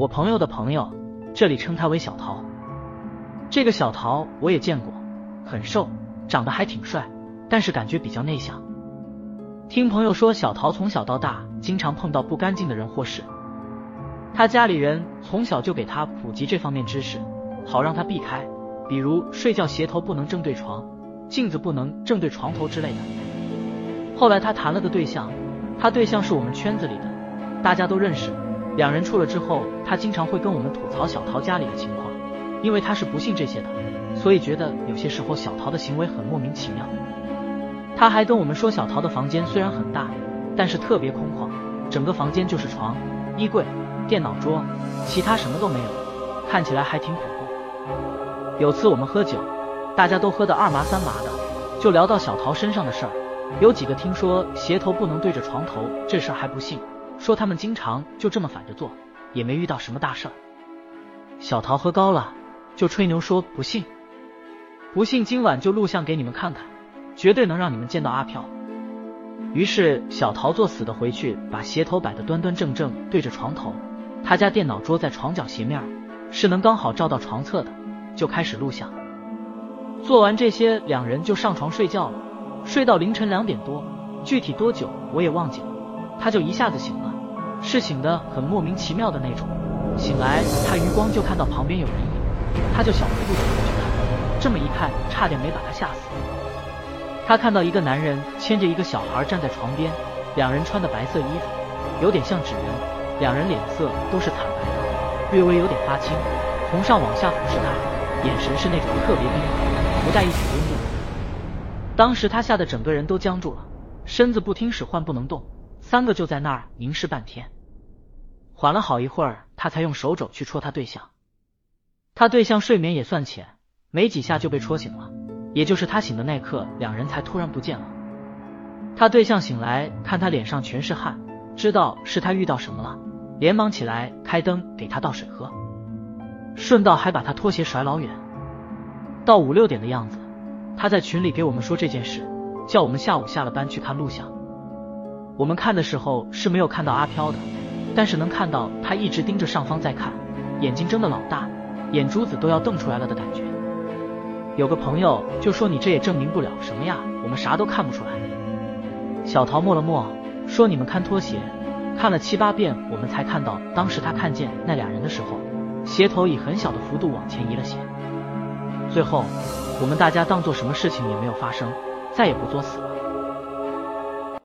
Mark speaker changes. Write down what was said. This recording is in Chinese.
Speaker 1: 我朋友的朋友，这里称他为小桃。这个小桃我也见过，很瘦，长得还挺帅，但是感觉比较内向。听朋友说，小桃从小到大经常碰到不干净的人或事，他家里人从小就给他普及这方面知识，好让他避开，比如睡觉鞋头不能正对床，镜子不能正对床头之类的。后来他谈了个对象，他对象是我们圈子里的，大家都认识。两人处了之后，他经常会跟我们吐槽小桃家里的情况，因为他是不信这些的，所以觉得有些时候小桃的行为很莫名其妙。他还跟我们说，小桃的房间虽然很大，但是特别空旷，整个房间就是床、衣柜、电脑桌，其他什么都没有，看起来还挺恐怖。有次我们喝酒，大家都喝得二麻三麻的，就聊到小桃身上的事儿，有几个听说鞋头不能对着床头这事儿还不信，说他们经常就这么反着做，也没遇到什么大事儿。小桃喝高了，就吹牛说不信，不信今晚就录像给你们看看。绝对能让你们见到阿飘。于是小桃作死的回去，把鞋头摆的端端正正对着床头，他家电脑桌在床角斜面，是能刚好照到床侧的，就开始录像。做完这些，两人就上床睡觉了，睡到凌晨两点多，具体多久我也忘记了。他就一下子醒了，是醒的很莫名其妙的那种。醒来他余光就看到旁边有人影，他就小幅度的过去看，这么一看，差点没把他吓死。他看到一个男人牵着一个小孩站在床边，两人穿的白色衣服，有点像纸人。两人脸色都是惨白的，略微有点发青，从上往下俯视他，眼神是那种特别冰冷，不带一点温度。当时他吓得整个人都僵住了，身子不听使唤不能动。三个就在那儿凝视半天，缓了好一会儿，他才用手肘去戳他对象。他对象睡眠也算浅，没几下就被戳醒了。也就是他醒的那刻，两人才突然不见了。他对象醒来，看他脸上全是汗，知道是他遇到什么了，连忙起来开灯给他倒水喝，顺道还把他拖鞋甩老远。到五六点的样子，他在群里给我们说这件事，叫我们下午下了班去看录像。我们看的时候是没有看到阿飘的，但是能看到他一直盯着上方在看，眼睛睁得老大，眼珠子都要瞪出来了的感觉。有个朋友就说：“你这也证明不了什么呀，我们啥都看不出来。”小桃默了默，说：“你们看拖鞋，看了七八遍，我们才看到，当时他看见那俩人的时候，鞋头以很小的幅度往前移了些。最后，我们大家当做什么事情也没有发生，再也不作死了。”